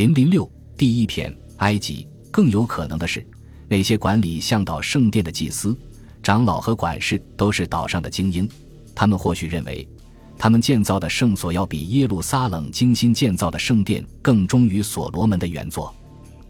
零零六第一篇埃及。更有可能的是，那些管理向导圣殿的祭司、长老和管事都是岛上的精英。他们或许认为，他们建造的圣所要比耶路撒冷精心建造的圣殿更忠于所罗门的原作。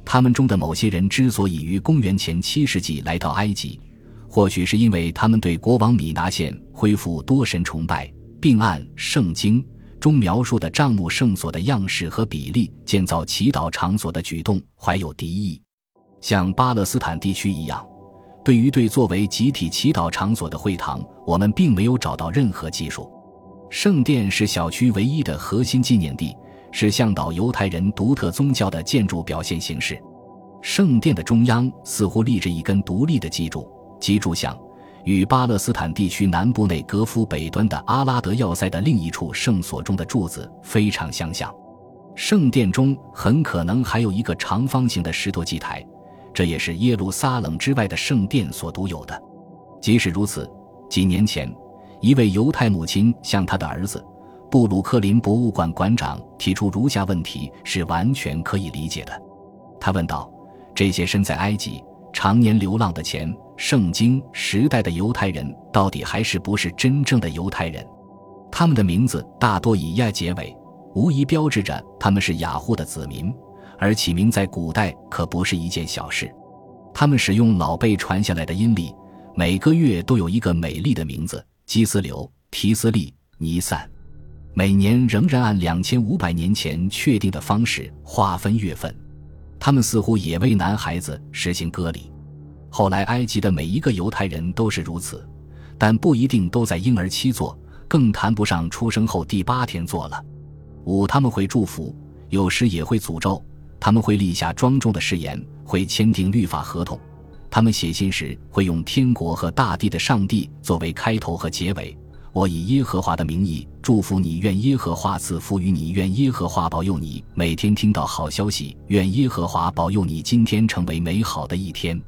他们中的某些人之所以于公元前七世纪来到埃及，或许是因为他们对国王米拿县恢复多神崇拜，并按圣经中描述的帐幕圣所的样式和比例建造祈祷场所的举动怀有敌意。像巴勒斯坦地区一样，对于对作为集体祈祷场所的会堂，我们并没有找到任何技术。圣殿是小区唯一的核心纪念地。是向导犹太人独特宗教的建筑表现形式。圣殿的中央似乎立着一根独立的基柱，基柱像与巴勒斯坦地区南部内格夫北端的阿拉德要塞的另一处圣所中的柱子非常相像。圣殿中很可能还有一个长方形的石头祭台，这也是耶路撒冷之外的圣殿所独有的。即使如此，几年前，一位犹太母亲向她的儿子。布鲁克林博物馆馆长提出如下问题是完全可以理解的，他问道：“这些身在埃及、常年流浪的钱圣经时代的犹太人，到底还是不是真正的犹太人？他们的名字大多以亚结尾，无疑标志着他们是雅护的子民，而起名在古代可不是一件小事。他们使用老辈传下来的阴历，每个月都有一个美丽的名字：基斯流、提斯利、尼散。”每年仍然按两千五百年前确定的方式划分月份，他们似乎也为男孩子实行割礼。后来，埃及的每一个犹太人都是如此，但不一定都在婴儿期做，更谈不上出生后第八天做了。五，他们会祝福，有时也会诅咒。他们会立下庄重的誓言，会签订律法合同。他们写信时会用天国和大地的上帝作为开头和结尾。我以耶和华的名义祝福你，愿耶和华赐福于你，愿耶和华保佑你，每天听到好消息，愿耶和华保佑你，今天成为美好的一天。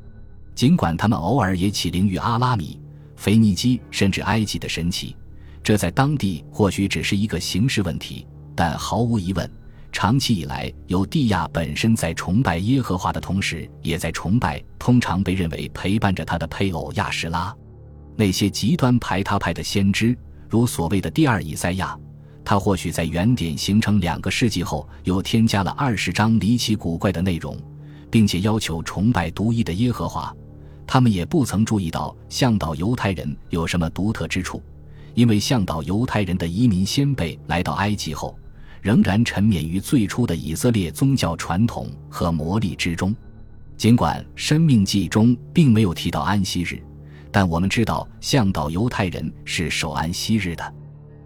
尽管他们偶尔也起灵于阿拉米、腓尼基甚至埃及的神奇，这在当地或许只是一个形式问题，但毫无疑问，长期以来，犹地亚本身在崇拜耶和华的同时，也在崇拜通常被认为陪伴着他的配偶亚什拉。那些极端排他派的先知，如所谓的第二以赛亚，他或许在原点形成两个世纪后，又添加了二十章离奇古怪的内容，并且要求崇拜独一的耶和华。他们也不曾注意到向导犹太人有什么独特之处，因为向导犹太人的移民先辈来到埃及后，仍然沉湎于最初的以色列宗教传统和魔力之中。尽管《生命记》中并没有提到安息日。但我们知道，向导犹太人是守安息日的。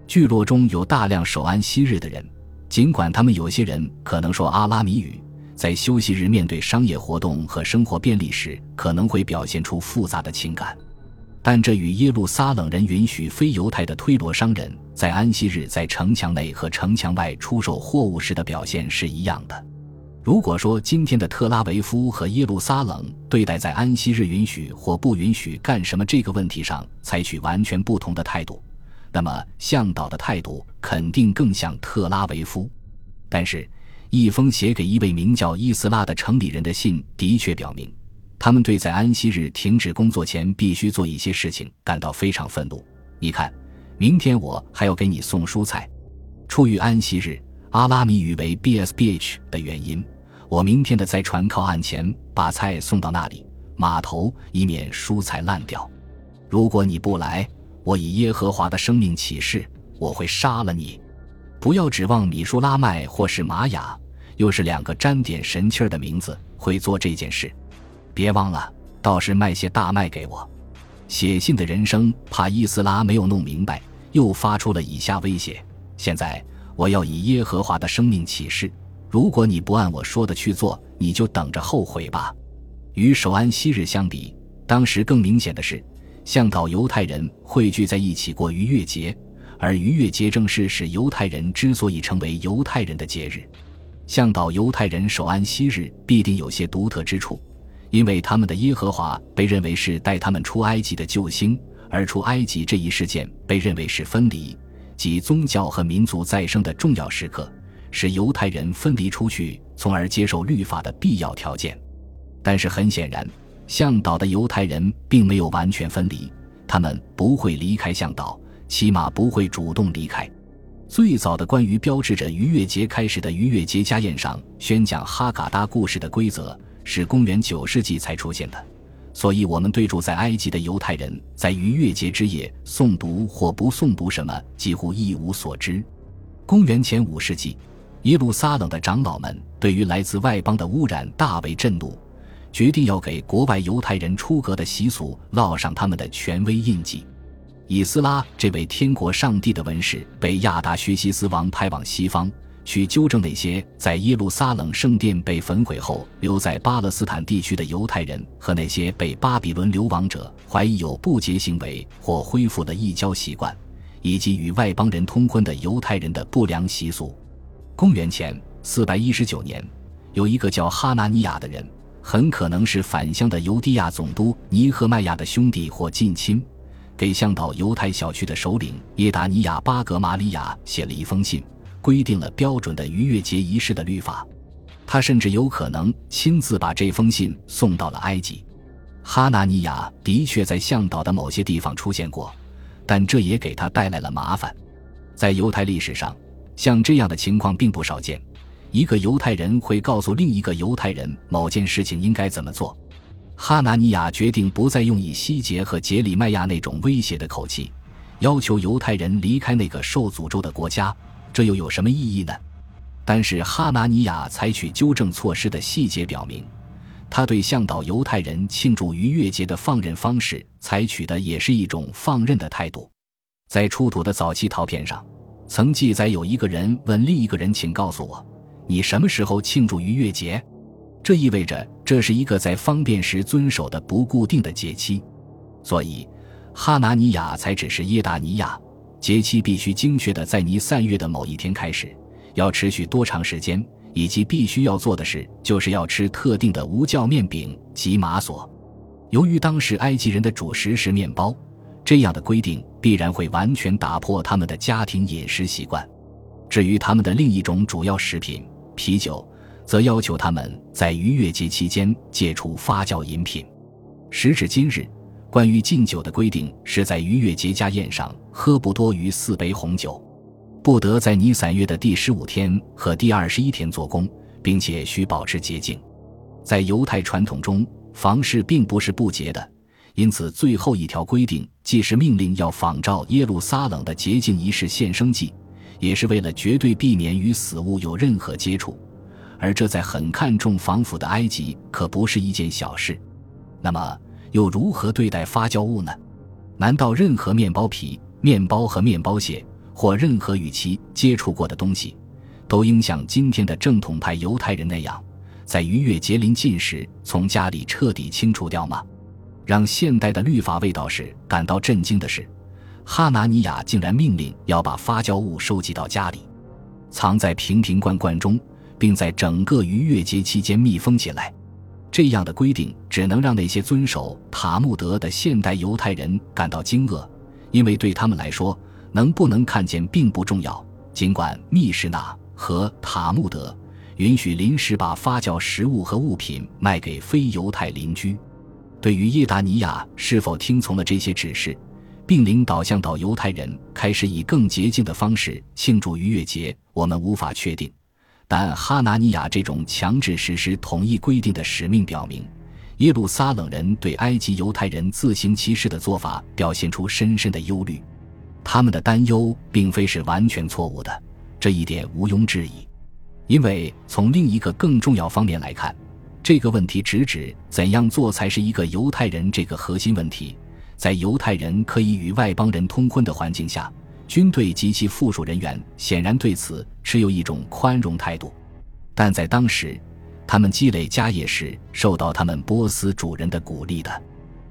聚落中有大量守安息日的人，尽管他们有些人可能说阿拉米语，在休息日面对商业活动和生活便利时，可能会表现出复杂的情感。但这与耶路撒冷人允许非犹太的推罗商人在安息日在城墙内和城墙外出售货物时的表现是一样的。如果说今天的特拉维夫和耶路撒冷对待在安息日允许或不允许干什么这个问题上采取完全不同的态度，那么向导的态度肯定更像特拉维夫。但是，一封写给一位名叫伊斯拉的城里人的信的确表明，他们对在安息日停止工作前必须做一些事情感到非常愤怒。你看，明天我还要给你送蔬菜。出于安息日阿拉米语为 bsbh 的原因。我明天的在船靠岸前把菜送到那里码头，以免蔬菜烂掉。如果你不来，我以耶和华的生命起誓，我会杀了你。不要指望米舒拉麦或是玛雅，又是两个沾点神气儿的名字，会做这件事。别忘了，倒是卖些大麦给我。写信的人生怕伊斯拉没有弄明白，又发出了以下威胁：现在我要以耶和华的生命起誓。如果你不按我说的去做，你就等着后悔吧。与守安息日相比，当时更明显的是，向导犹太人汇聚在一起过逾越节，而逾越节正是使犹太人之所以成为犹太人的节日。向导犹太人守安息日必定有些独特之处，因为他们的耶和华被认为是带他们出埃及的救星，而出埃及这一事件被认为是分离，即宗教和民族再生的重要时刻。使犹太人分离出去，从而接受律法的必要条件。但是很显然，向导的犹太人并没有完全分离，他们不会离开向导，起码不会主动离开。最早的关于标志着逾越节开始的逾越节家宴上宣讲哈嘎达故事的规则，是公元九世纪才出现的。所以，我们对住在埃及的犹太人在逾越节之夜诵读或不诵读什么几乎一无所知。公元前五世纪，耶路撒冷的长老们对于来自外邦的污染大为震怒，决定要给国外犹太人出阁的习俗烙上他们的权威印记。以斯拉这位天国上帝的文士被亚达薛西斯王派往西方。去纠正那些在耶路撒冷圣殿被焚毁后留在巴勒斯坦地区的犹太人和那些被巴比伦流亡者怀疑有不洁行为或恢复了异教习惯，以及与外邦人通婚的犹太人的不良习俗。公元前四百一十九年，有一个叫哈拿尼亚的人，很可能是返乡的犹地亚总督尼赫迈亚的兄弟或近亲，给向导犹太小区的首领耶达尼亚巴格马里亚写了一封信。规定了标准的逾越节仪式的律法，他甚至有可能亲自把这封信送到了埃及。哈纳尼亚的确在向导的某些地方出现过，但这也给他带来了麻烦。在犹太历史上，像这样的情况并不少见：一个犹太人会告诉另一个犹太人某件事情应该怎么做。哈纳尼亚决定不再用以希杰和杰里麦亚那种威胁的口气，要求犹太人离开那个受诅咒的国家。这又有什么意义呢？但是哈拿尼亚采取纠正措施的细节表明，他对向导犹太人庆祝逾越节的放任方式采取的也是一种放任的态度。在出土的早期陶片上，曾记载有一个人问另一个人：“请告诉我，你什么时候庆祝逾越节？”这意味着这是一个在方便时遵守的不固定的节期。所以，哈拿尼亚才只是耶达尼亚。节期必须精确的在尼散月的某一天开始，要持续多长时间，以及必须要做的事就是要吃特定的无酵面饼及马索。由于当时埃及人的主食是面包，这样的规定必然会完全打破他们的家庭饮食习惯。至于他们的另一种主要食品啤酒，则要求他们在逾越节期间戒除发酵饮品。时至今日。关于禁酒的规定是在逾越节家宴上喝不多于四杯红酒，不得在尼散月的第十五天和第二十一天做工，并且需保持洁净。在犹太传统中，房事并不是不洁的，因此最后一条规定既是命令要仿照耶路撒冷的洁净仪式献生祭，也是为了绝对避免与死物有任何接触，而这在很看重防腐的埃及可不是一件小事。那么。又如何对待发酵物呢？难道任何面包皮、面包和面包屑，或任何与其接触过的东西，都应像今天的正统派犹太人那样，在逾越节临近时从家里彻底清除掉吗？让现代的律法卫道士感到震惊的是，哈拿尼亚竟然命令要把发酵物收集到家里，藏在瓶瓶罐罐中，并在整个逾越节期间密封起来。这样的规定只能让那些遵守塔木德的现代犹太人感到惊愕，因为对他们来说，能不能看见并不重要。尽管密室纳和塔木德允许临时把发酵食物和物品卖给非犹太邻居，对于耶达尼亚是否听从了这些指示，并领导向导犹太人开始以更洁净的方式庆祝逾越节，我们无法确定。但哈拿尼亚这种强制实施统一规定的使命表明，耶路撒冷人对埃及犹太人自行其事的做法表现出深深的忧虑。他们的担忧并非是完全错误的，这一点毋庸置疑。因为从另一个更重要方面来看，这个问题直指怎样做才是一个犹太人这个核心问题。在犹太人可以与外邦人通婚的环境下。军队及其附属人员显然对此持有一种宽容态度，但在当时，他们积累家业时受到他们波斯主人的鼓励的。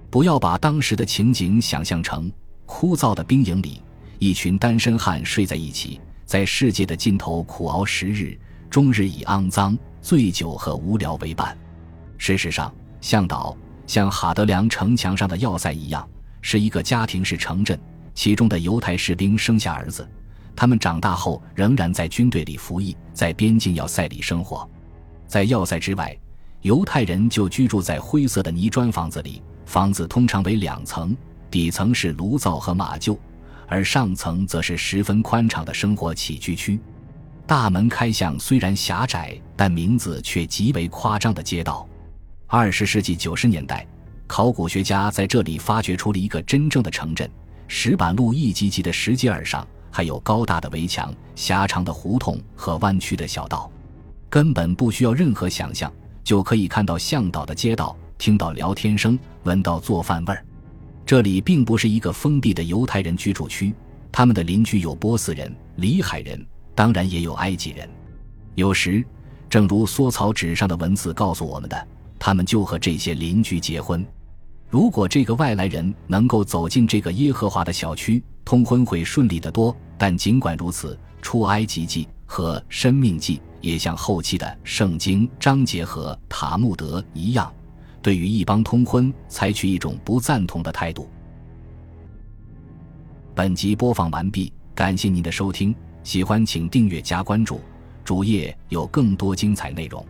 不要把当时的情景想象成枯燥的兵营里，一群单身汉睡在一起，在世界的尽头苦熬时日，终日以肮脏、醉酒和无聊为伴。事实上，向导像哈德良城墙上的要塞一样，是一个家庭式城镇。其中的犹太士兵生下儿子，他们长大后仍然在军队里服役，在边境要塞里生活。在要塞之外，犹太人就居住在灰色的泥砖房子里，房子通常为两层，底层是炉灶和马厩，而上层则是十分宽敞的生活起居区。大门开向虽然狭窄，但名字却极为夸张的街道。二十世纪九十年代，考古学家在这里发掘出了一个真正的城镇。石板路一级级的石阶儿上，还有高大的围墙、狭长的胡同和弯曲的小道，根本不需要任何想象，就可以看到向导的街道，听到聊天声，闻到做饭味儿。这里并不是一个封闭的犹太人居住区，他们的邻居有波斯人、里海人，当然也有埃及人。有时，正如缩草纸上的文字告诉我们的，他们就和这些邻居结婚。如果这个外来人能够走进这个耶和华的小区，通婚会顺利得多。但尽管如此，《出埃及记》和《生命记》也像后期的《圣经》章节和《塔木德》一样，对于一帮通婚采取一种不赞同的态度。本集播放完毕，感谢您的收听，喜欢请订阅加关注，主页有更多精彩内容。